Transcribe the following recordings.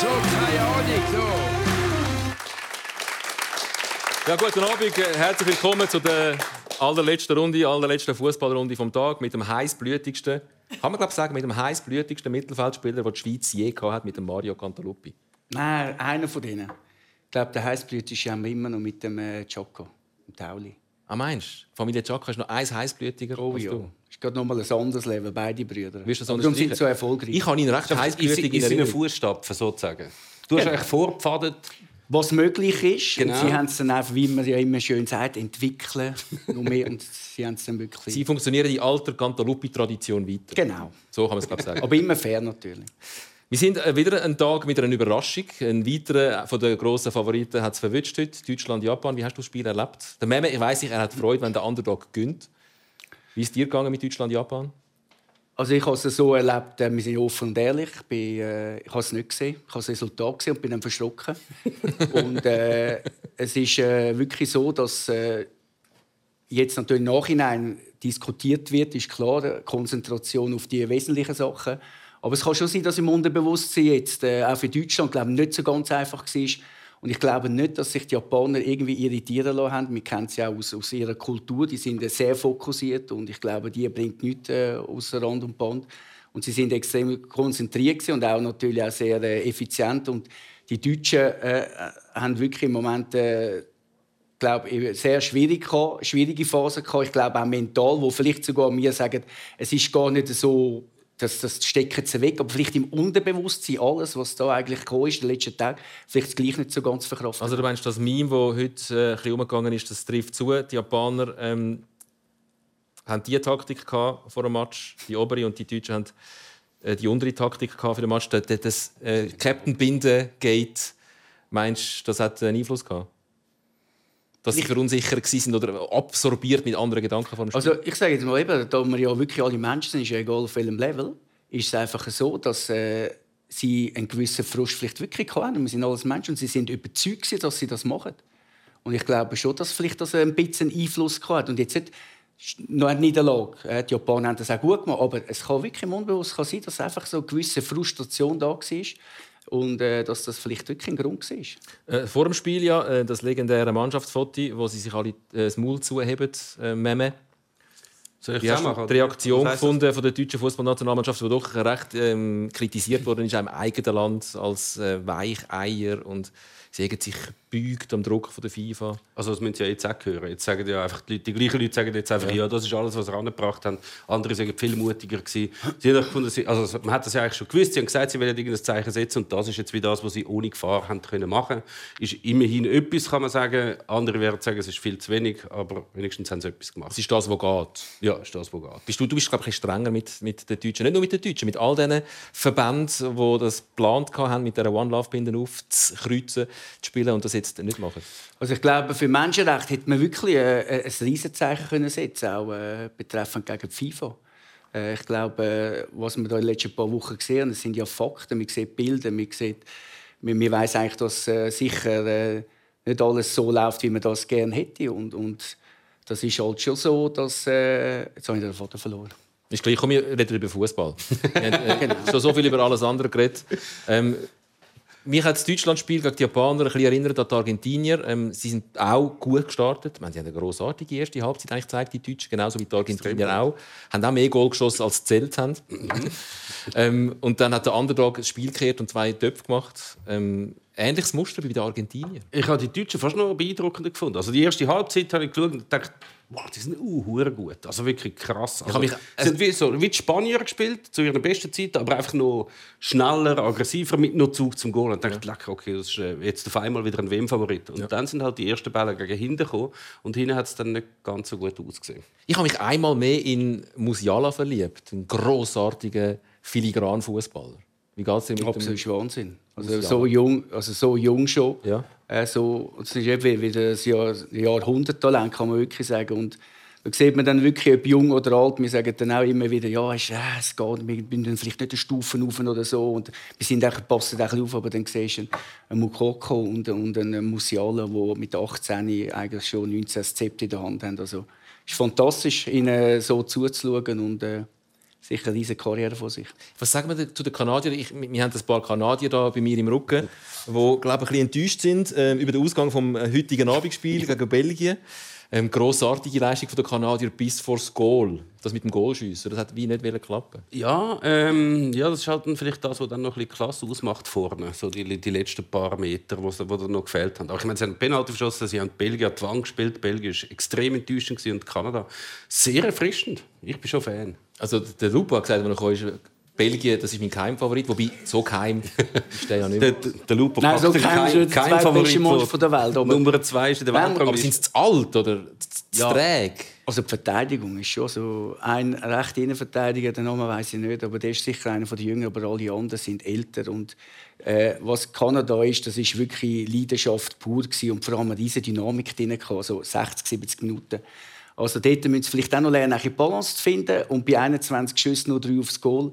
so, keine Ahnung, so. Ja, guten Abend, herzlich willkommen zu der allerletzten Runde, allerletzten Fußballrunde vom Tag mit dem heißblütigsten, kann man glaube sagen, mit dem heißblütigsten Mittelfeldspieler, den die Schweiz je hat, mit dem Mario Cantaluppi. Nein, einer von denen. Ich glaube, der heißblütigste haben wir immer noch mit dem äh, Choco, dem Tauli. Ah, meinst du? Familie Chaka ist noch eins heißblütiger oh, als ja. du. Ist gerade noch mal ein anderes Level, beide Brüder. Wirst du so Darum sind so erfolgreich. Ich habe ihn recht heißblütig in seinen Fußstapfen sozusagen. Du hast genau. eigentlich vorgepfadet. Was möglich ist. Genau. Und sie haben es dann einfach, wie man ja immer schön sagt, entwickeln. noch mehr. Und sie haben es dann wirklich... Sie funktionieren die alter Cantaluppi-Tradition weiter. Genau. So kann man es glaube sagen. Aber immer fair natürlich. Wir sind äh, wieder einen Tag mit einer Überraschung. Ein weiterer von den grossen Favoriten hat es verwünscht heute. Deutschland, Japan. Wie hast du das Spiel erlebt? Der Meme, ich weiß, er hat Freude, wenn der Underdog gönnt. Wie ist dir gegangen mit Deutschland, Japan? Also ich habe es so erlebt, äh, wir sind offen und ehrlich. Ich, bin, äh, ich habe es nicht gesehen. Ich habe das Resultat gesehen und bin dann verschrocken. und äh, es ist äh, wirklich so, dass äh, jetzt natürlich im Nachhinein diskutiert wird, ist klar, Konzentration auf die wesentlichen Sachen. Aber es kann schon sein, dass im Unterbewusstsein jetzt äh, auch für Deutschland glaube nicht so ganz einfach war. Und ich glaube nicht, dass sich die Japaner irgendwie irritieren lassen haben. Wir kennen sie auch aus, aus ihrer Kultur. Die sind sehr fokussiert und ich glaube, die bringt nichts äh, außer Rand und Band. Und sie sind extrem konzentriert und auch natürlich auch sehr äh, effizient. Und die Deutschen äh, haben wirklich im Moment äh, glaube sehr schwierig schwierige Phasen gehabt. Ich glaube auch mental, wo vielleicht sogar mir sagen, es ist gar nicht so das, das stecken sie weg. Aber vielleicht im Unterbewusstsein alles, was da eigentlich gekommen ist in den letzten Tagen, vielleicht gleich nicht so ganz verkraftet. Also du meinst, das Meme, das heute äh, ein umgegangen ist, das trifft zu. Die Japaner ähm, haben die Taktik vor dem Match, die obere, und die Deutschen haben äh, die untere Taktik für den Match. Das, das äh, Captain Binde Gate, meinst du, das hat einen Einfluss gehabt? Dass sie verunsichert sind oder absorbiert mit anderen Gedanken von Also ich sage jetzt mal eben, da wir ja wirklich alle Menschen sind, ist ja egal auf welchem Level, ist es einfach so, dass äh, sie einen gewissen Frust vielleicht wirklich haben. Wir sind alles Menschen und sie sind überzeugt, dass sie das machen. Und ich glaube schon, dass vielleicht das ein bisschen Einfluss hat. Und jetzt hat noch eine Niederlage. Äh, die Japaner haben das auch gut gemacht, aber es kann wirklich im Unbewusst sein, dass einfach so eine gewisse Frustration da war und äh, dass das vielleicht wirklich ein Grund war. Äh, vor dem Spiel ja äh, das legendäre Mannschaftsfoto, wo sie sich alle äh, das Maul zuheben, äh, Meme. Soll ich die hast die Reaktion gefunden von der deutschen Fußballnationalmannschaft, die doch recht ähm, kritisiert worden ist im eigenen Land als äh, Weicheier und sie haben sich beugt am Druck von der FIFA. Also das müssen Sie ja jetzt auch hören. Jetzt sagen ja einfach die, Leute, die gleichen Leute sagen jetzt einfach, ja. ja, das ist alles, was sie angebracht haben. Andere sagen viel mutiger gewesen. Sie haben gefunden, also man hat das ja eigentlich schon gewusst. Sie haben gesagt, sie wollen irgendein Zeichen setzen und das ist jetzt wie das, was sie ohne Gefahr haben können machen. Ist immerhin etwas, kann man sagen. Andere werden sagen, es ist viel zu wenig, aber wenigstens haben sie etwas gemacht. Es ist das, was geht. Ja, ist das, was geht. Bist du, du bist glaube ich strenger mit, mit den Deutschen, nicht nur mit den Deutschen, mit all diesen Verbänden, die das geplant haben, mit der One Love Binde aufzukreuzen, zu spielen und das jetzt nicht machen? Also ich glaube, für Menschenrechte hätte man wirklich ein, äh, ein Riesenzeichen können setzen auch äh, betreffend gegen die FIFA. Äh, ich glaube, äh, was wir da in den letzten paar Wochen gesehen haben, das sind ja Fakten. Man sieht Bilder, man, sieht, man, man weiß eigentlich, dass äh, sicher äh, nicht alles so läuft, wie man das gerne hätte. Und, und das ist halt schon so, dass... jetzt habe ich den Vater verloren. Ist gleich, komm, wir reden über Fußball. wir haben äh, genau. schon so viel über alles andere geredet. Ähm, mich hat das Deutschlandspiel gegen die Japaner ein bisschen erinnert an die Argentinier. Ähm, sie sind auch gut gestartet. Meine, sie haben eine grossartige erste Halbzeit eigentlich gezeigt, die Deutschen, genauso wie die Argentinier auch. Haben auch mehr Goal geschossen, als zählt haben. ähm, und dann hat der Underdog das Spiel gekehrt und zwei Töpfe gemacht. Ähm, ähnliches Muster wie bei den Argentiniern. Ich habe die Deutschen fast noch beeindruckender gefunden. Also die erste Halbzeit habe ich geschaut und gedacht, wow, die sind uh, gut. Also wirklich krass. Also, mich, äh, sind wie, so, wie die Spanier gespielt, zu ihrer besten Zeit, aber einfach noch schneller, aggressiver, mit noch Zug zum Goal. Und dachte, ja. okay, das ist äh, jetzt auf einmal wieder ein WM-Favorit. Und ja. dann sind halt die ersten Bälle gegen hinten gekommen und hinten hat es dann nicht ganz so gut ausgesehen. Ich habe mich einmal mehr in Musiala verliebt, einen grossartigen filigran Fußballer. Wie geht es dir mit Absolut dem? Wahnsinn. Also so jung, also so jung schon. Ja. Äh, so, das ist eben wieder ein Jahr, Jahrhunderttalent, kann man wirklich sagen. Und da sieht man dann wirklich, ob jung oder alt, wir sagen dann auch immer wieder, ja, es, äh, es geht, wir sind vielleicht nicht eine Stufe auf oder so. Und wir sind auch, passen auch auf, aber dann siehst du einen Mukoko und, und einen Musiala, die mit 18 eigentlich schon 19 Zepter in der Hand haben. Also, es ist fantastisch, ihnen so zuzuschauen und äh, sicher eine riesige Karriere vor sich. Was sagen wir zu den Kanadiern? Ich, wir haben ein paar Kanadier da bei mir im Rücken, die glaube ich, ein bisschen enttäuscht sind äh, über den Ausgang vom heutigen Abendspiel gegen Belgien. Ähm, grossartige Leistung der Kanadier bis vor das Goal. Das mit dem Goalschiessen, das hat wie nicht klappen. Ja, ähm, ja, das ist halt vielleicht das, was dann noch ein bisschen klasse ausmacht vorne, so die, die letzten paar Meter, wo sie noch gefehlt haben. Auch ich meine, sie haben Penalty verschossen, sie haben Belgien die Wand gespielt, Belgien war extrem enttäuschend und Kanada sehr erfrischend. Ich bin schon Fan. Also der Lupo hat gesagt, als er Belgien, das ist mein Keimfavorit, wobei so geheim ist der ja nicht. Der, der Lupo Nein, so keim, kein, kein Favorit von der Welt. Aber Nummer zwei ist in der Welt. Aber sind sie zu alt oder zu ja. träge? Also die Verteidigung ist schon so. Ein rechter Innenverteidiger, den Namen weiß ich nicht, aber der ist sicher einer der Jüngeren, aber alle anderen sind älter. Und äh, was Kanada ist, das ist wirklich Leidenschaft pur gewesen und vor allem diese Dynamik drin, also 60, 70 Minuten. Also dort müssen sie vielleicht auch noch lernen, eine Balance zu finden und bei 21 Schüssen nur drei aufs Goal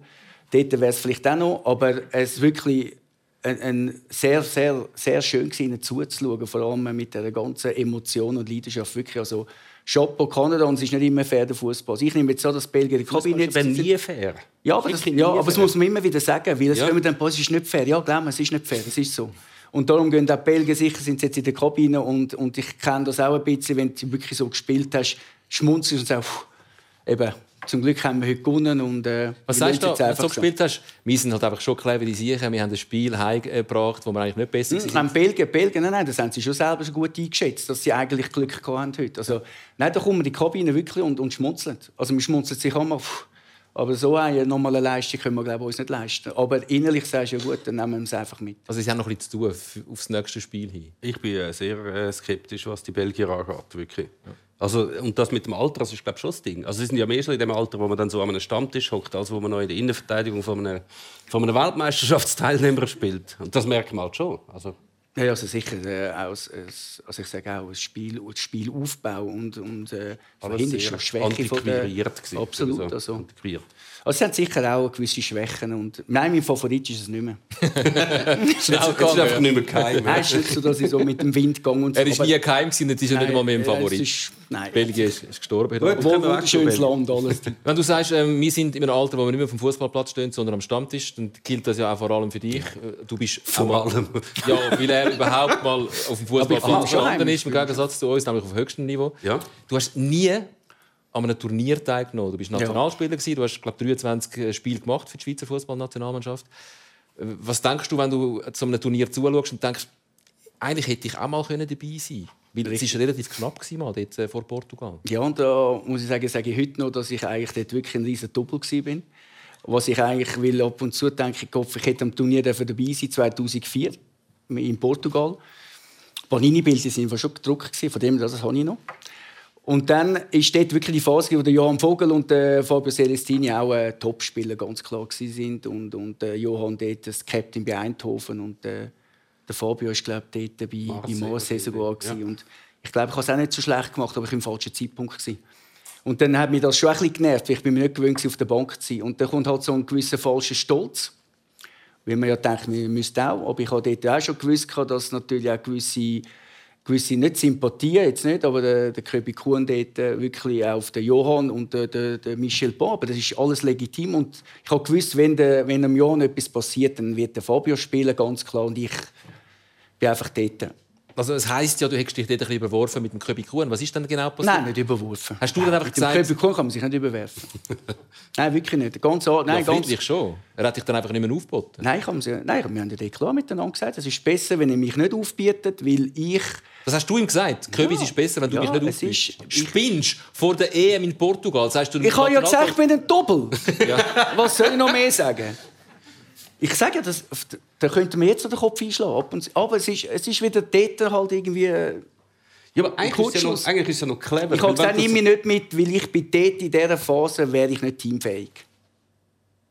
Dort wäre es vielleicht auch noch, aber es ist wirklich ein, ein sehr, sehr, sehr schön ihnen zuzuschauen, vor allem mit der ganzen Emotion und Leidenschaft. Wirklich, also Chapeau Kanada und es ist nicht immer fair, der Fußball. Ich nehme jetzt so, dass Belgien die Kabine jetzt... nie fair. Ja, aber das, ja, aber das muss man immer wieder sagen, weil es ja. dann, es ist nicht fair. Ja, glaub mir, es ist nicht fair, es ist so. Und darum gehen auch Belgien sicher, sind jetzt in der Kabine und, und ich kenne das auch ein bisschen, wenn du wirklich so gespielt hast, schmunzelst und sagst, eben, zum Glück haben wir heute gewonnen. Und, äh, Was sagst du, wenn du so gespielt hast? Wir sind halt einfach schon clever, die Siechen. Wir haben ein Spiel heimgebracht, wo wir eigentlich nicht besser hm, waren. Belgien, Belgien, nein, nein, das haben sie schon selber so gut eingeschätzt, dass sie eigentlich Glück haben heute. Also, nein, da kommen wir in die Kabine wirklich und, und schmunzeln. Also, wir schmunzeln sich immer. Aber so eine normale Leistung können wir glaube ich, uns nicht leisten. Aber innerlich sagst du ja gut, dann nehmen wir es einfach mit. Also es hat noch ein bisschen zu tun aufs nächste Spiel hin. Ich bin äh, sehr äh, skeptisch, was die Belgier angeht, wirklich. Ja. Also, und das mit dem Alter, das ist glaube schon das Ding. Also, sie sind ja mehr schon in dem Alter, wo man dann so an einem Stammtisch hockt, als wo man noch in der Innenverteidigung von einem, von einem Weltmeisterschaftsteilnehmer spielt. Und das merkt man halt schon. Also, ja, also sicher äh, auch, also ich sage auch, das Spiel, das Spielaufbau und, und äh, Alles ist Schwäche von der... Absolut. Also, also. Also, sie haben sicher auch gewisse Schwächen. Und, nein, mein Favorit ist es nicht mehr. Schnell jetzt ist einfach nicht mehr geheim. Nein, es ist nicht so, dass ich so mit dem Wind gehe. Und so. Er ist nie geheim, gewesen, jetzt ist er nicht mal mehr im Favorit. Ist, nein. Belgien ist, ist gestorben. Gut, wunderschönes Land, alles. Wenn du sagst, äh, wir sind in einem Alter, wo wir nicht mehr auf dem Fußballplatz stehen, sondern am Stammtisch, dann gilt das ja auch vor allem für dich. Du bist vor allem. Ja, weil er überhaupt mal auf dem Fußballplatz gestanden ist, im Gegensatz zu uns, nämlich auf höchstem Niveau. Ja. Du hast nie an einem Turnier teilgenommen. Du bist Nationalspieler ja. du hast glaube 23 äh, Spiele gemacht für die Schweizer Fußballnationalmannschaft. Äh, was denkst du, wenn du zu einem Turnier zuschaust und denkst, eigentlich hätte ich auch mal dabei sein können? Weil es war relativ knapp mal dort äh, vor Portugal. Ja, und da muss ich sagen, sage ich heute noch, dass ich eigentlich dort wirklich ein riesen Doppel war. Was ich eigentlich will, ab und zu denke, ich, ich hätte am Turnier dabei sein 2004 in Portugal. Panini-Bilder waren schon gedruckt, von dem das habe ich noch. Und dann ist dort wirklich die Phase, wo der Johann Vogel und der Fabio Celestini auch äh, Topspieler ganz klar sind und und äh, Johann dort das Captain bei Eindhoven und äh, der Fabio ist glaube dort bei Marseille, bei Marseille sogar ja. und ich glaube ich habe es auch nicht so schlecht gemacht, aber ich war im falschen Zeitpunkt gewesen. Und dann hat mich das schon ein bisschen genervt, weil ich bin mir nicht gewöhnt auf der Bank zu sein. Und dann kommt halt so ein gewisser falscher Stolz, weil man ja denkt, man müsste auch. Aber ich habe dort auch schon gewusst, dass natürlich auch gewisse gewisse nicht Sympathie, jetzt nicht, aber der, der Köbi Kuhn dort äh, wirklich auf den Johann und der, der, der Michel Bon, aber das ist alles legitim und ich habe gewusst, wenn, der, wenn dem Johann etwas passiert, dann wird der Fabio spielen, ganz klar, und ich bin einfach dort. Also es heisst ja, du hättest dich dort ein bisschen überworfen mit dem Köbi Kuhn. Was ist denn genau passiert? Nein, nicht überworfen. Hast du dann einfach mit gesagt... Dem Köbi Kuhn kann man sich nicht überwerfen. nein, wirklich nicht. Ganz, nein, ja, ganz... schon. Er hat dich dann einfach nicht mehr aufgeboten. Nein, ich habe, nein, wir haben ja klar miteinander gesagt, es ist besser, wenn er mich nicht aufbietet, weil ich... Das hast du ihm gesagt? Köbis ja. ist besser, wenn du ja, mich nicht aufbietest. Spinnst vor der EM in Portugal, sagst du... Ich habe ja gesagt, ich bin ein Doppel. ja. Was soll ich noch mehr sagen? Ich sage, das, da könnte man jetzt den Kopf einschlagen. Aber es ist, es ist wieder dort halt irgendwie... Äh, ja, aber eigentlich ist, ja noch, eigentlich ist es ja noch clever. Ich habe gesagt, nehme mich nicht mit, weil ich bin dort in dieser Phase wäre ich nicht teamfähig.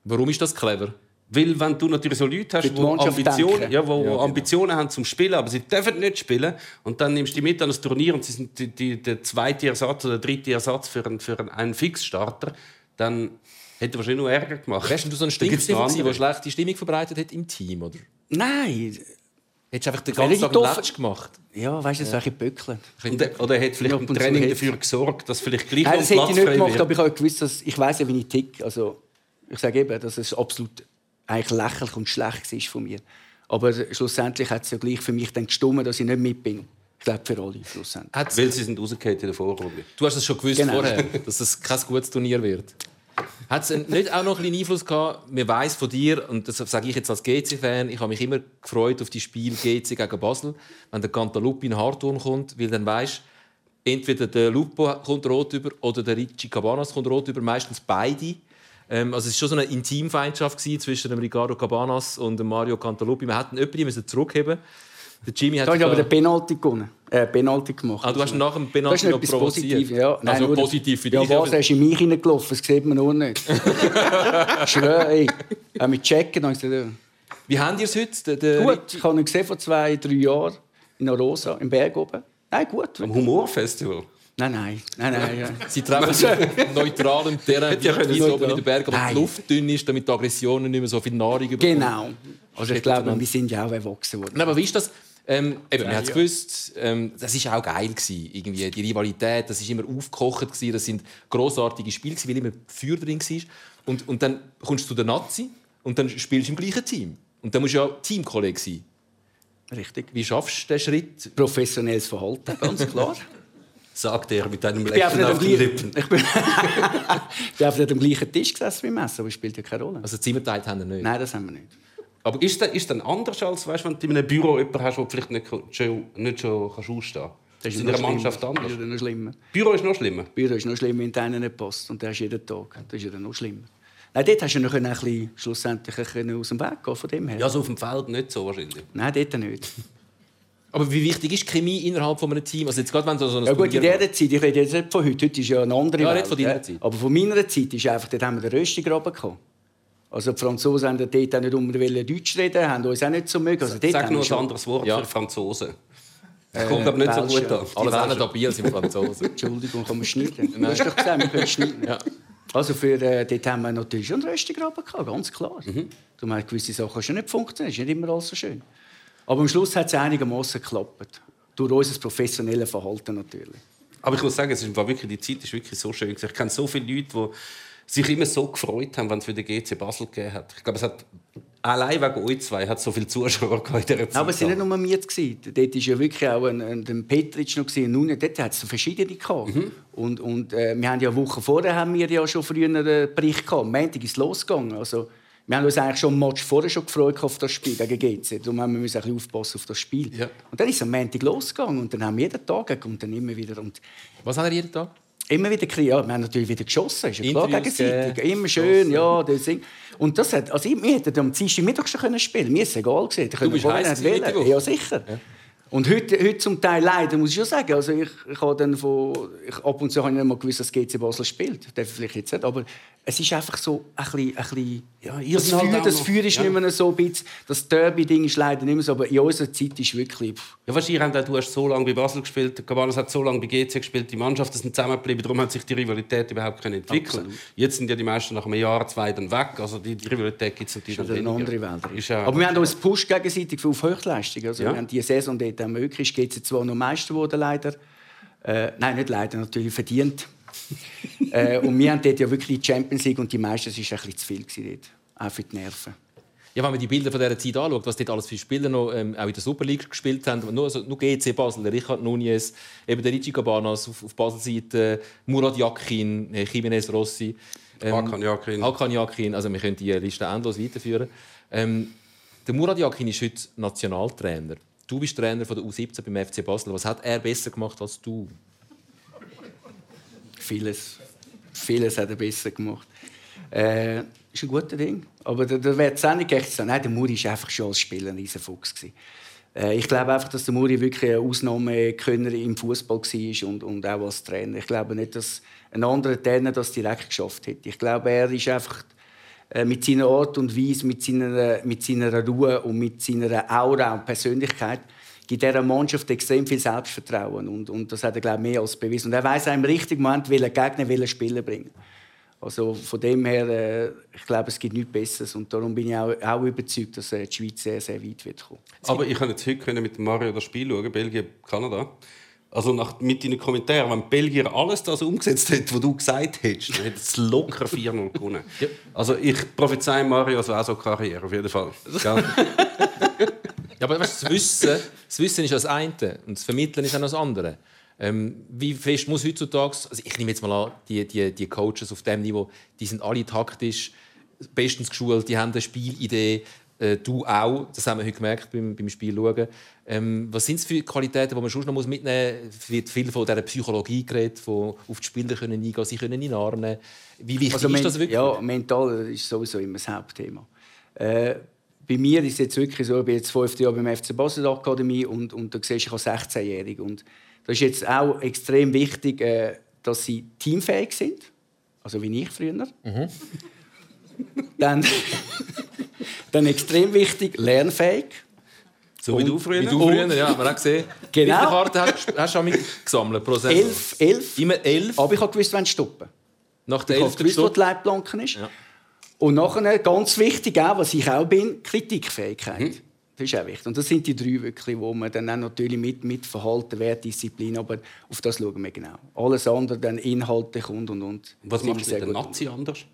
Warum ist das clever? Weil wenn du natürlich so Leute hast, die Ambitionen, ja, wo ja, genau. Ambitionen haben zum Spielen, aber sie dürfen nicht spielen, und dann nimmst du die mit an das Turnier und sie sind die, die, der zweite Ersatz oder der dritte Ersatz für einen, für einen Fixstarter, dann Hätte wahrscheinlich noch Ärger gemacht. Wärst du so ein Stimmzimmer der schlechte Stimmung verbreitet hat im Team, oder? Nein. Hättest du einfach den ganzen Tag Latsch gemacht? Ja, weißt du, das ja. wäre Böckeln. Oder, hat vielleicht im Training dafür gesorgt, dass vielleicht gleich Nein, das hätte ich nicht gemacht, aber ich habe gewusst, dass ich weiß ja, wie ich tick. Also, Ich sage eben, dass es absolut eigentlich lächerlich und schlecht ist von mir. Aber schlussendlich hat es ja gleich für mich dann gestimmt, dass ich nicht mit bin. Ich glaube für alle schlussendlich. Weil sie sind rausgefallen in der Vorrunde. Du hast es schon gewusst genau. vorher, dass es kein gutes Turnier wird. Hat es nicht auch noch ein bisschen Einfluss gehabt? Man weiß von dir, und das sage ich jetzt als GC-Fan, ich habe mich immer gefreut auf die Spiel GC gegen Basel, wenn der Cantalupi in Hartturm kommt, weil dann weißt entweder der Lupo kommt rot über oder der Ricci Cabanas kommt rot über, meistens beide. Ähm, also es war schon so eine Intimfeindschaft zwischen dem Ricardo Cabanas und dem Mario Cantalupi. Wir hätten jemanden zurückheben der Jimmy hat da habe aber den Penalty gewonnen. Äh, Penalty gemacht. Ah, du hast nach dem Penalty noch provoziert? Positiv, ja. Nein, also positiv für dich? Ja, was? Er ist in mich hineingelaufen, das sieht man auch nicht. Schwör, ey. Haben wir checken. Wie haben ihr es heute? Der, gut, ich habe ihn gesehen vor zwei, drei Jahren in Arosa, im Berg oben. Nein, gut. Am Humorfestival? Nein, nein, nein, nein. Sie treffen sich neutral im Terrain, wie oben in den Bergen, aber die Luft dünn ist, damit die Aggressionen nicht mehr so viel Nahrung bekommen. Genau. Also ich glaube, wir sind ja auch erwachsen worden. aber wie ist das? Ähm, eben, ja, man hat ja. gewusst, ähm, das war auch geil gewesen, irgendwie die Rivalität, das ist immer aufgekocht gewesen, das sind großartige Spiele gewesen, weil immer Feuer drin war. Und, und dann kommst du zu der Nazi und dann spielst du im gleichen Team. Und dann musst du ja Teamkollege sein. Richtig. Wie schaffst du den Schritt? Professionelles Verhalten, ganz klar. Sagt er mit einem Lächeln auf den Lippen. Ich bin, bin auf dem gleichen Tisch gesessen wie Messer, aber spielt ja keine Rolle. Also Zimmer teilt haben wir nicht? Nein, das haben wir nicht. Aber ist das, ist das anders, als weißt, wenn du in einem Büro jemanden hast, der vielleicht nicht schon, nicht schon kannst ausstehen kannst? Das ist in einer Mannschaft anders. Das ist noch schlimmer. Büro ist noch schlimmer? Büro ist noch schlimmer, wenn deiner nicht passt. Und der ist jeden Tag. Das ist ja noch schlimmer. Nein, dort hast du noch ein bisschen, schlussendlich ein aus dem Weg gehen, von dem her. Ja, so auf dem Feld nicht so wahrscheinlich. Nein, dort nicht. Aber wie wichtig ist Chemie innerhalb von einem Team? Also jetzt gerade wenn so ein ja gut, in dieser Zeit, ich rede jetzt nicht von heute, heute ist ja eine andere ja, Welt. Von deiner Zeit. Aber von meiner Zeit ist einfach, dort haben wir den Röstigraben gehabt. Also die Franzosen haben dort auch nicht unbedingt Deutsch reden, haben uns auch nicht so mögen. Also Sag nur ein anderes Wort ja. für Franzosen. Das äh, kommt aber nicht so gut an. Alle anderen da Bier sind Franzosen. Entschuldigung, kann man schneiden? Du hast doch gesagt, wir können schneiden. Ja. Also für, äh, dort haben wir natürlich schon einen Röstigraben gehabt, ganz klar. Mhm. Du meinst, gewisse Sachen schon nicht funktionieren, ist nicht immer alles so schön. Aber am Schluss hat es einigermaßen geklappt. Durch unser professionelles Verhalten natürlich. Aber ich muss sagen, es ist wirklich, die Zeit ist wirklich so schön. Ich kenne so viele Leute, die sich immer so gefreut haben, wenn es wieder GC Basel gegeben hat. Ich glaube, es hat allein wegen euch zwei hat so viele Zuschauer in dieser Zeit. Aber es waren nicht nur wir. Dort war ja wirklich auch ein, ein, Petric noch. Und nun, dort hat es verschiedene gehabt. Mhm. Und, und äh, wir haben ja eine Woche vorher haben wir ja schon früher einen Bericht gehabt. Am Montag ist es losgegangen. Also, wir haben uns eigentlich schon Match vorher schon gefreut auf das Spiel gegen GC. Darum haben wir müssen ein bisschen aufpassen auf das Spiel. Ja. Und dann ist es am Montag losgegangen und dann haben wir jeden Tag und dann immer wieder. Und Was haben wir jeden Tag? Immer wieder ja, wir haben natürlich wieder geschossen, ist ja klar, gegenseitig. Immer schön, ja. Das und das hat, also wir hätten am Dienstag Mittag schon spielen können. Mir ist es egal gewesen. Du bist heiß Ja, sicher. Ja. Und heute, heute zum Teil leider, muss ich schon sagen, also ich, ich habe dann von, ich, ab und zu habe ich nicht mal gewusst, dass GC Basel spielt. Darf vielleicht jetzt nicht, aber es ist einfach so ein bisschen, ein bisschen ja, das, Feuer, halt das Feuer ist ja. nicht mehr so ein bisschen, das Derby-Ding ist leider nicht mehr so, aber in unserer Zeit ist wirklich... Ja, wahrscheinlich, du hast so lange bei Basel gespielt, Cabanas hat so lange bei GC gespielt, die Mannschaften sind zusammengeblieben, darum hat sich die Rivalität überhaupt können entwickeln Absolut. Jetzt sind ja die meisten nach einem Jahr, zwei dann weg, also die, die Rivalität gibt es natürlich ist eine andere Welt. Aber wir haben uns gepusht gegenseitig auf Höchstleistung, also ja. wir haben die Saison dort auch möglich, geht es zwar noch Meister geworden, leider, äh, nein, nicht leider, natürlich verdient. äh, und wir haben dort ja wirklich die Champions League und die meisten war ein bisschen zu viel dort, auch für die Nerven. Ja, wenn man die Bilder von dieser Zeit anschaut, was dort alles für Spieler noch ähm, auch in der Super League gespielt haben, nur, also, nur GC Basel, der Richard Nunez, eben der Ricci Cabanas auf, auf Basel-Seite, Murat Yakin, äh, Jiménez Rossi, ähm, Hakan Yakin. Hakan Yakin, also wir können die Liste endlos weiterführen. Ähm, der Murat Yakin ist heute Nationaltrainer. Du bist Trainer von der U17 beim FC Basel. Was hat er besser gemacht als du? Vieles. Vieles hat er besser gemacht. Äh, ist ein guter Ding. Aber da, da es auch nicht echt sein. Nein, der Muri war einfach schon als Spieler ein Riesenfuchs. Äh, ich glaube einfach, dass der Muri wirklich ein Ausnahmekönner im Fußball war und, und auch als Trainer. Ich glaube nicht, dass ein anderer Trainer das direkt geschafft hätte. Ich glaube, er ist einfach mit seiner Art und Weise, mit seiner, mit seiner Ruhe und mit seiner Aura und Persönlichkeit gibt dieser Mannschaft extrem viel Selbstvertrauen. Und, und das hat er, glaube ich, mehr als bewiesen. Und er weiß im richtigen Moment, welchen Gegner welchen Spieler bringen. Also von dem her, äh, ich glaube, es gibt nichts Besseres. Und darum bin ich auch, auch überzeugt, dass äh, die Schweiz sehr, sehr weit wird kommen. Aber ich kann jetzt heute mit Mario das Spiel schauen, Belgien, Kanada. Also nach, mit deinen Kommentaren, wenn Belgier alles das umgesetzt hätte, was du gesagt hättest, dann hätte es locker 4-0 gewonnen. Ja. Also ich prophezei Mario so auch so Karriere, auf jeden Fall. ja, aber weißt, das, Wissen, das Wissen ist das eine und das Vermitteln ist auch das andere. Ähm, wie fest muss heutzutage, also ich nehme jetzt mal an, die, die, die Coaches auf diesem Niveau, die sind alle taktisch bestens geschult, die haben eine Spielidee, äh, du auch, das haben wir heute gemerkt beim, beim Spiel schauen. Ähm, was sind es für Qualitäten, die man schon noch mitnehmen muss? Es wird viel von dieser Psychologie geredet, von auf die Spieler können eingehen, sie können nehmen. Wie wichtig also, ist das wirklich? Ja, mental ist sowieso immer das Hauptthema. Äh, bei mir ist es jetzt wirklich so, ich bin jetzt fünfte Jahr beim FC Basel Akademie und, und da siehst du, ich habe 16-Jährige und das ist jetzt auch extrem wichtig, äh, dass sie teamfähig sind, also wie ich früher. Mhm. Dann, dann extrem wichtig, lernfähig. So wie du früher? Wie du früher, ja, haben wir auch gesehen. Genau. Wie viele Karten hast, hast du gesammelt pro Saison? Elf. elf. Immer elf? Aber ich habe gewusst, wann stoppen. Nach der ich habe gewusst, wo die Leitplanken ist. Ja. Und nachher, ganz wichtig auch, was ich auch bin, Kritikfähigkeit. Mhm. Das ist auch wichtig. Und das sind die drei wirklich, wo man dann auch natürlich mit, mit Verhalten, Wert, Disziplin, aber auf das schauen wir genau. Alles andere dann inhaltlich und und und. Was machst du mit der Nazi anders?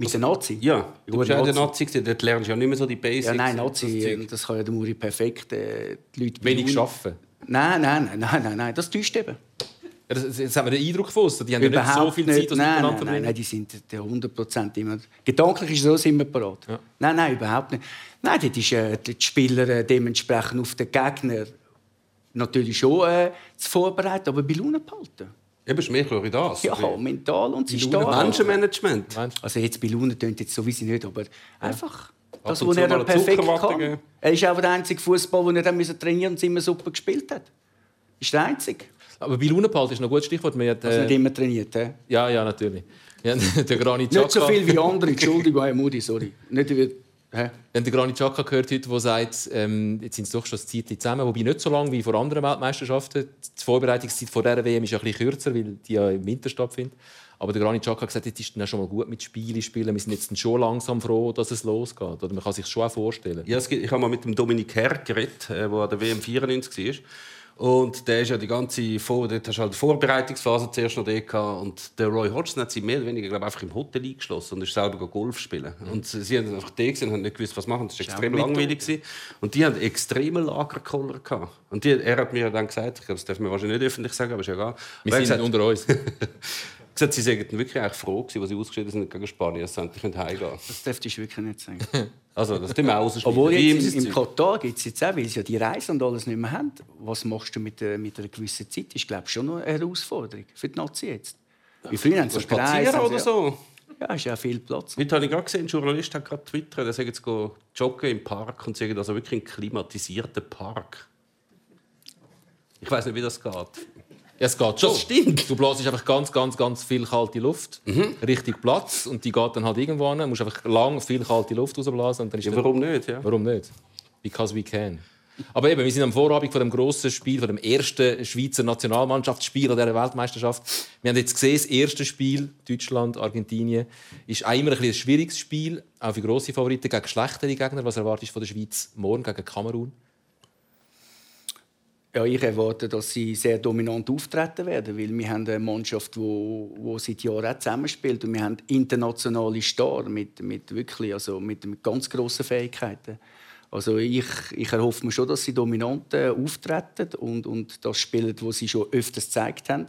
Mit der Nazi? Ja, du bist ja der Nazi, dort lernst du ja nicht mehr so die Basics. Ja, nein, Nazi, das, das kann ja der Muri perfekt. Äh, die Leute Wenig arbeiten? Nein, nein, nein, nein, nein, das täuscht eben. Jetzt haben wir den Eindruck von Die haben ja nicht so viel Zeit, das nein, nein, nein, nein, die sind 100% immer... Gedanklich ist es so, sind wir parat. Ja. Nein, nein, überhaupt nicht. Nein, dort ist äh, die Spieler äh, dementsprechend auf den Gegner natürlich schon äh, zu vorbereiten, aber bei Laune behalten. Eben, ist mehr das. Ja, mental und sie. Menschenmanagement. Also jetzt bei Laune klingt jetzt so wie sie nicht, aber einfach... Das, was er perfekt kann. Er ist auch der einzige Fußball, den er trainieren musste und immer super gespielt hat. Ist der einzige. Aber bei Launenpalt ist noch ein gutes Stichwort. Wir hat, äh... Also nicht immer trainiert, he? Ja, ja, natürlich. Ja, der Granit Nicht so viel wie andere, Entschuldigung, Herr Moody, sorry. Nicht wie... Hä? Wir haben den Granit Xhaka gehört heute, der sagt, ähm, jetzt sind es doch schon ein Zeit zusammen, wobei nicht so lange wie vor anderen Weltmeisterschaften. Die Vorbereitungszeit vor dieser WM ist ein bisschen kürzer, weil die ja im Winter stattfindet. Aber der Granit Xhaka hat gesagt, jetzt ist es schon mal gut mit Spielen spielen. Wir sind jetzt schon langsam froh, dass es losgeht. Oder man kann sich schon auch vorstellen. Ja, gibt, ich habe mal mit dem Dominik Herr geredet, der an der WM 94 war. Und der ist ja die ganze Vor dort hast du halt die Vorbereitungsphase zuerst noch gehabt. Und der Roy Hodgson hat sie mehr oder weniger glaube einfach im Hotel eingeschlossen und ist selber Golf spielen. Mhm. Und sie haben einfach da gesehen und haben nicht gewusst, was machen. Das war extrem langweilig. Gewesen. Und die haben extreme Lagerkoller gehabt. Und die, er hat mir dann gesagt, ich glaube, das darf man wahrscheinlich nicht öffentlich sagen, aber ist egal. Wir sind gesagt, unter uns. gesagt, sie seien wirklich eigentlich froh gewesen, als sie ausgeschieden sind gegen Spanien. Sie können heimgehen. Das dürfte ich wirklich nicht sagen. also, das wir auch Obwohl jetzt im, im Katar gibt es jetzt auch, weil sie ja die Reise und alles nicht mehr haben. Was machst du mit, mit einer gewissen Zeit? Das ist, glaube ich, schon eine Herausforderung für die Nazi jetzt. Wie früher haben sie spazieren oder so? Ja, ist ja viel Platz. Heute habe ich gerade gesehen, ein Journalist hat gerade twittert, der sagt jetzt joggen im Park und sagt also wirklich ein klimatisierter Park. Ich weiß nicht, wie das geht. Ja, es geht schon. Das stimmt. Du blasst einfach ganz, ganz, ganz viel kalte Luft, mhm. richtig Platz und die geht dann halt irgendwo hin. Du musst einfach lang viel kalte Luft rausblasen. Und dann ist ja, warum nicht? Ja. Warum nicht? Because we can. Aber eben, wir sind am Vorabend von dem grossen Spiel, von dem ersten Schweizer Nationalmannschaftsspiel an dieser Weltmeisterschaft. Wir haben jetzt gesehen, das erste Spiel Deutschland, Argentinien, ist auch immer ein, ein schwieriges Spiel, auch für grosse Favoriten gegen schlechtere Gegner. Was erwartest du von der Schweiz morgen gegen Kamerun? Ja, ich erwarte, dass sie sehr dominant auftreten werden, weil wir haben eine Mannschaft, wo, wo seit Jahren auch zusammenspielt und wir haben internationale Star mit, mit wirklich, also mit, mit ganz grossen Fähigkeiten. Also ich, ich erhoffe mir schon, dass sie dominant äh, auftreten und, und das spielen, was sie schon öfters gezeigt haben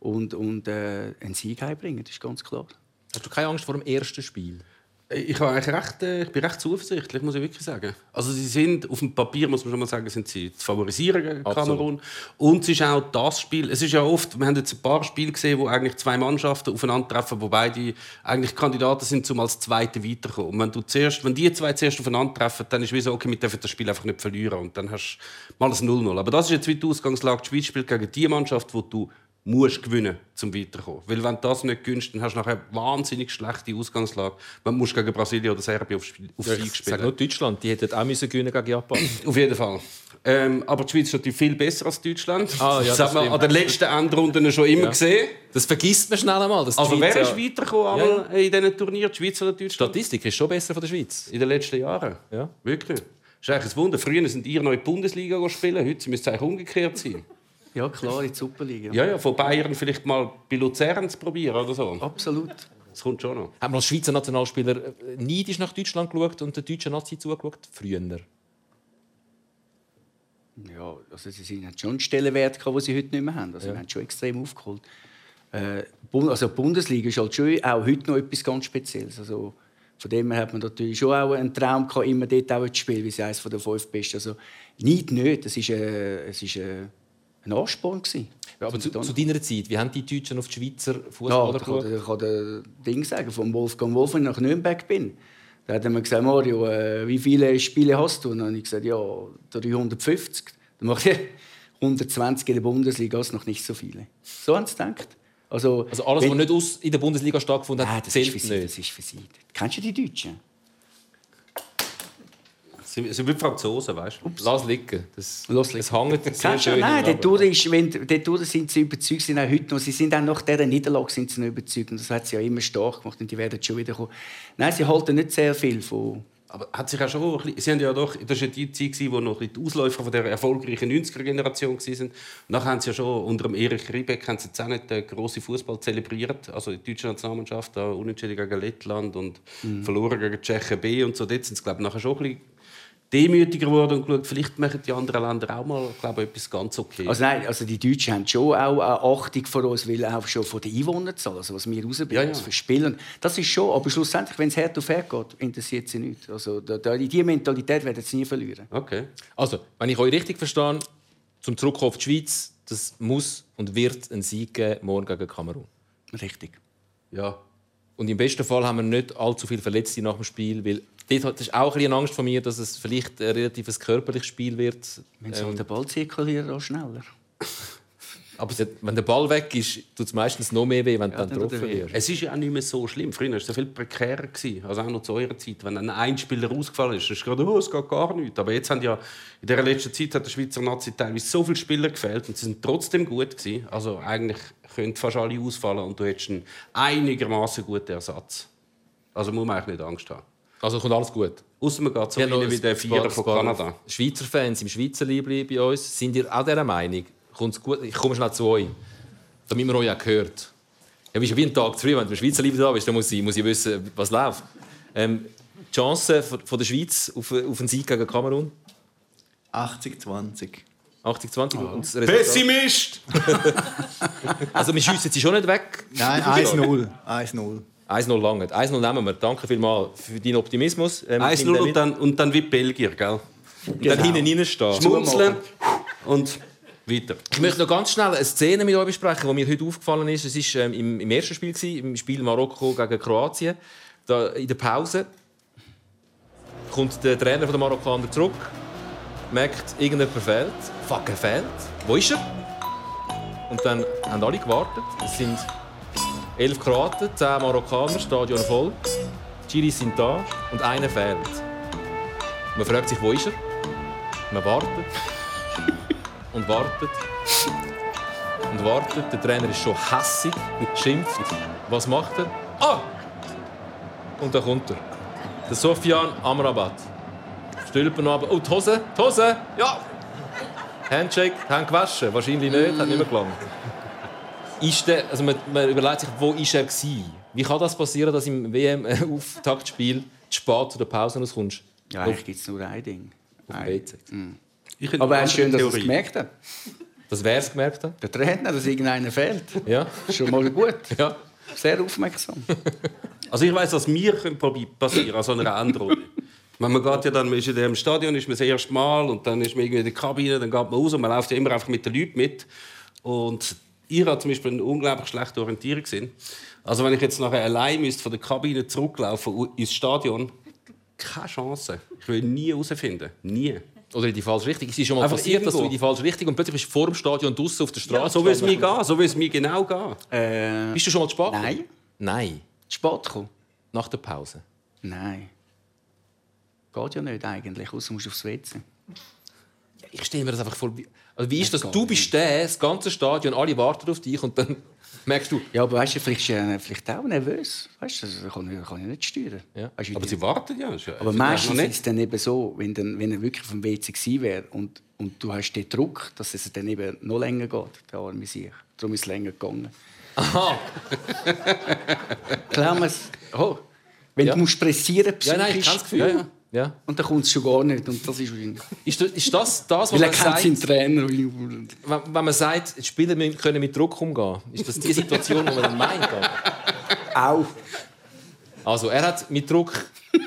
und, und äh, einen Sieg heimbringen, das ist ganz klar. Hast du keine Angst vor dem ersten Spiel? Ich, eigentlich recht, äh, ich bin recht zuversichtlich, muss ich wirklich sagen. Also sie sind, auf dem Papier muss man schon mal sagen, sind sie zu favorisieren gegen Kamerun. Und es ist auch das Spiel, es ist ja oft, wir haben jetzt ein paar Spiele gesehen, wo eigentlich zwei Mannschaften aufeinandertreffen, wo beide eigentlich Kandidaten sind, um als Zweite weiterzukommen. Und wenn, du zuerst, wenn die zwei zuerst aufeinandertreffen, dann ist es wie so, okay, wir dürfen das Spiel einfach nicht verlieren. Und dann hast du mal ein 0-0. Aber das ist jetzt wie die Ausgangslage. Die Schweiz spielt gegen die Mannschaft, wo du musst gewinnen, um weiterzukommen. Weil wenn du das nicht gewinnst, dann hast du nachher eine wahnsinnig schlechte Ausgangslage. Wenn du gegen Brasilien oder Serbien auf, auf ja, Sieg spielen. Sag nur Deutschland, die hätten auch müssen gewinnen gegen Japan. auf jeden Fall. Ähm, aber die Schweiz ist natürlich viel besser als Deutschland. Ah, ja, das, das haben wir an den letzten Endrunden schon immer ja. gesehen. Das vergisst man schnell einmal. Also Schweiz, wer ist weitergekommen ja. in diesen Turnieren, die Schweiz oder Deutschland? Statistik ist schon besser von der Schweiz. In den letzten Jahren? Ja. Wirklich? Das ist eigentlich ein Wunder. Früher sind ihr noch in die Bundesliga spielen, heute müsste es eigentlich umgekehrt sein. Ja, klar, in die Superliga. Ja, ja, von Bayern vielleicht mal bei Luzern zu probieren oder so. Absolut. Das kommt schon noch. Haben wir als Schweizer Nationalspieler äh, neidisch nach Deutschland geschaut und der deutschen Nazi zugeschaut? Früher. Ja, also sie haben schon einen Stellenwert, den sie heute nicht mehr haben. Also, ja. haben schon extrem aufgeholt. Äh, also die Bundesliga ist halt schon auch heute noch etwas ganz Spezielles. Also, von dem her hat man natürlich schon auch einen Traum gehabt, immer dort auch zu spielen, wie sie eines der fünf Besten. Also nicht nicht, es ist, äh, es ist äh, ein Ansporn gewesen. Ja, aber zu, zu, deiner Zeit, wie haben die Deutschen auf die Schweizer Fußballer ja, geschaut? Ich kann dir Ding sagen, vom Wolfgang Wolf, als ich nach Nürnberg bin. Da hat er mir gesagt, Mario, äh, wie viele Spiele hast du? Und dann habe ich gesagt, ja, 350. Dann mache ich 120 in der Bundesliga, ist noch nicht so viele. So haben sie gedacht. Also, also alles, was nicht aus in der Bundesliga stattgefunden hat, Nein, das zählt ist nicht. Das ist für sie. Kennst du die Deutschen? Sie sind wie Franzosen, weißt du? Lass liegen. Das, Lass liegen. hängt sehr schön. Nein, dort ist, wenn, dort sind sie überzeugt, sind auch heute noch. Sie sind auch nach dieser Niederlage sind sie noch überzeugt. Und das hat sie ja immer stark gemacht und die werden schon wieder kommen. Nein, sie halten nicht sehr viel von aber hat sich auch schon Sie haben ja doch, das war die Zeit, wo noch die Ausläufer von der erfolgreichen 90er-Generation waren. Nachher haben sie ja schon unter dem Erich Riebeck haben sie jetzt auch nicht den grossen Fußball zelebriert. Also die deutsche Nationalmannschaft, unentschieden gegen Lettland und mhm. verloren gegen Tschechien B und so. Dort sind sie, glaube ich, nachher schon ein bisschen demütiger geworden und geschaut, vielleicht machen die anderen Länder auch mal glaube ich, etwas ganz okay. Also nein, also die Deutschen haben schon auch eine Achtung vor uns, weil auch schon von den Einwohnerzahl, also was wir rausbringen, ja, ja. für Spielen, das ist schon, aber schlussendlich, wenn es hart auf hart geht, interessiert sie nicht. Also diese Mentalität werden sie nie verlieren. Okay. Also, wenn ich euch richtig verstehe, zum Zurückkommen auf die Schweiz, das muss und wird ein Sieg geben, morgen gegen Kamerun. Richtig. Ja. Und im besten Fall haben wir nicht allzu viele Verletzte nach dem Spiel, weil das ist auch ein Angst von mir, dass es vielleicht ein relativ körperliches Spiel wird. Wenn ähm, der Ball zirkuliert, auch schneller. Aber wenn der Ball weg ist, tut es meistens noch mehr weh, wenn du ja, dann getroffen wirst. Es ist ja auch nicht mehr so schlimm. Früher war es viel prekärer. Also auch noch zu eurer Zeit. Wenn ein Einspieler rausgefallen ist, ist es gerade, oh, es geht gar nichts. Aber jetzt haben ja, in der letzten Zeit hat der Schweizer Nazi teilweise so viele Spieler gefehlt und sie sind trotzdem gut gewesen. Also eigentlich könnten fast alle ausfallen und du hättest einen einigermaßen guten Ersatz. Also muss man eigentlich nicht Angst haben. Also kommt alles gut. Außer man geht so ja, wie der Vierer von Kanada. Schweizer Fans im Schweizer Liebling bei uns, sind ihr auch dieser Meinung? Kommt's gut? Ich komme schnell zu euch, damit man euch auch hört. Ja, wie ein Tag zu früh, wenn du im Schweizer Liebling da bist, dann muss ich, muss ich wissen, was läuft. Ähm, die Chance von der Schweiz auf, auf einen Sieg gegen Kamerun? 80-20. 80-20 oh. Pessimist! also wir schiessen sie schon nicht weg. Nein, 1-0. 1-0. 1-0 lange. 1-0 nehmen wir. Danke vielmals für deinen Optimismus. Ähm, 1-0 und dann, und dann wie Belgier, gell? Und genau. dann hinten reinstehen. Schmunzeln und weiter. Ich möchte noch ganz schnell eine Szene mit euch besprechen, die mir heute aufgefallen ist. Es war ähm, im, im, ersten Spiel, gewesen, im Spiel Marokko gegen Kroatien. Da, in der Pause kommt der Trainer der Marokkaner zurück, merkt, irgendjemand fehlt. Fuck, er fehlt. Wo ist er? Und dann haben alle gewartet. Es sind Elf Kroaten, zehn Marokkaner, Stadion voll. Die Chiris sind da und einer fehlt. Man fragt sich, wo ist er? Man wartet und wartet und wartet. Der Trainer ist schon hässig, schimpft. Was macht er? Ah! Und da kommt er. Der Sofian Amrabat. Stülpen runter. Oh, die Hose, die Hose, ja! Handshake, Hand gewaschen. Wahrscheinlich nicht, hat nicht mehr gelangt. Ist der, also man, man überlegt sich, wo ist er war. Wie kann das passieren, dass im WM-Auftaktspiel zu spät zu der Pause rauskommst? Ja, eigentlich gibt es nur ein Ding. Auf dem WC. Mhm. Aber es ist schön, dass er es gemerkt hat. Dass wer es gemerkt hat? Der Trainer, dass irgendeiner fehlt. Ja. Schon mal gut. Ja. Sehr aufmerksam. Also ich weiß, was mir passieren an so einer Endrunde. man geht ja dann, man ist in dem Stadion, ist man das erste Mal und dann ist man irgendwie in der Kabine, dann geht man raus und man läuft ja immer einfach mit den Leuten mit. Und ihr habt zum Beispiel eine unglaublich schlechte Orientierung. Sind. Also wenn ich jetzt nachher allein müsste von der Kabine zurücklaufen ins Stadion, keine Chance. Ich will nie herausfinden. Nie. Oder in die falsche Richtung. Es ist schon mal Einfach passiert, irgendwo. dass du in die falsche Richtung und plötzlich bist du vor dem Stadion draußen auf der Straße. Ja, so will es mir gehen. So will es mir genau gehen. Äh, bist du schon mal zu spät? Nein. Nein. Zu spät gekommen? Nach der Pause? Nein. Geht ja nicht eigentlich, außer musst du aufs WC. ich stelle mir das einfach vor. Also wie ist das? Du bist der, das ganze Stadion, alle warten auf dich und dann Merkst du? Ja, aber weißt du, vielleicht ist er vielleicht auch nervös. Weißt du, das kann, ich, kann ich nicht steuern. Ja. Weißt du, Aber die- sie warten ja. aber meistens ist es dann eben so, wenn, dann, wenn er wirklich vom WC gewesen wäre und, und du hast den Druck, dass es dann eben noch länger geht, der arme sich. Darum ist es länger gegangen. Aha. Klar, man es- oh, wenn Ja. du musst pressieren Ja, nein, ich kenne das Gefühl. Ja, ja. Ja. und dann kommt es schon gar nicht. Und das ist wahrscheinlich... Ist, das- ist das das, was Weil man kennt sagt, seinen Trainer. wenn, wenn man sagt, die Spieler können mit Druck umgehen? Ist das die Situation, die man dann meint? Auch. Also, er hat mit Druck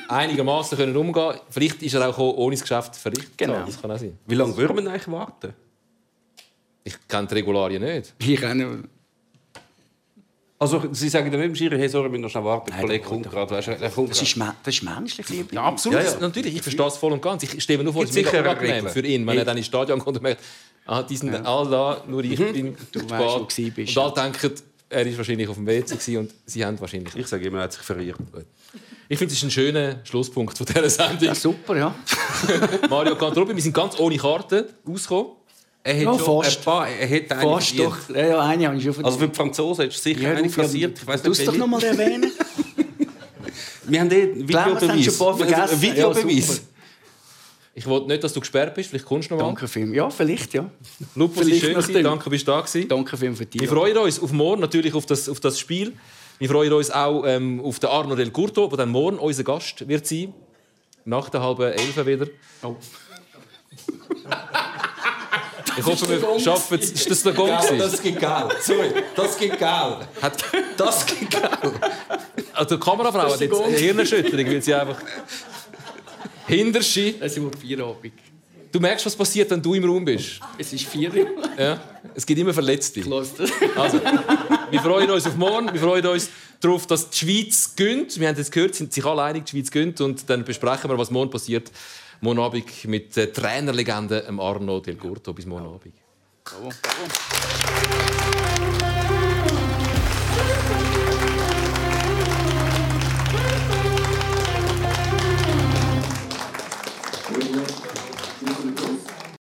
einigermaßen können umgehen. Vielleicht ist er auch ohne das Geschäft verrichtet. Genau. Das kann auch sein. Wie lange würde man eigentlich warten? Ich kenne die Regularien nicht. Ich auch nicht. Also, Sie sagen dann nicht im Schiri, hey, sorry, wir müssen noch schnell warten. Der Kollege kommt gerade. Weißt du, der kommt Das ist, das ist menschlich, lieber. Ja, absolut. Ja, ja, natürlich, ich verstehe es voll und ganz. Ich stelle mir nur vor, es ist mega unangenehm für ihn, wenn er dann ins Stadion kommt und merkt, ah, die sind alle da, nur ich bin zu Mhm. weißt, wo du spät. bist. Und alle denken, er war wahrscheinlich auf dem WC und sie haben wahrscheinlich... Ich sage immer, er hat sich verirrt. Ich finde, es ist ein schöner Schlusspunkt von dieser Sendung. Ja, super, ja. Mario Cantruppi, wir sind ganz ohne Karten rausgekommen. Er Ja, hat schon fast. ein paar, er hat eine Fast verdient. doch. Ja, ja, eine habe ich schon verdient. Also für die Franzosen hättest du sicher ja, eine du, kassiert. Ich weiss Du nicht, es doch welche. noch mal erwähnen. Wir haben den Klar, wir haben Videobeweis. schon ein paar vergessen. Ein Videobeweis. Ja. Ich wollte nicht, dass du gesperrt bist, vielleicht kommst du noch mal. Danke Film. Ja, vielleicht, ja. Lupus, ist schön gewesen. danke, bist du da gewesen. Danke Film für dich. Wir freuen uns auf morgen, natürlich auf das, auf das Spiel. Wir freuen uns auch ähm, auf den Arno Del Curto, der dann morgen unser Gast wird sein. Nach der halben Elf wieder. Oh. Ich hoffe, wir schaffen es. Ist das der Gong? gewesen? Das gibt Geld. Sorry, das Geld. Hat, Das gibt Geld. also die Kamerafrau hat jetzt eine Hirnerschütterung, weil sie einfach... Hinterschi. Es ist Feierabend. Du merkst, was passiert, wenn du im Raum bist. Es ist vier. Ja? Es gibt immer Verletzte. Also, wir freuen uns auf morgen. Wir freuen uns darauf, dass die Schweiz gönnt. Wir haben jetzt gehört, sind sich alle einig, die Schweiz gönnt. Und dann besprechen wir, was morgen passiert. Morgen Abend mit der Trainerlegende Arno Del Curto. Bis morgen Abend. Bravo. Bravo.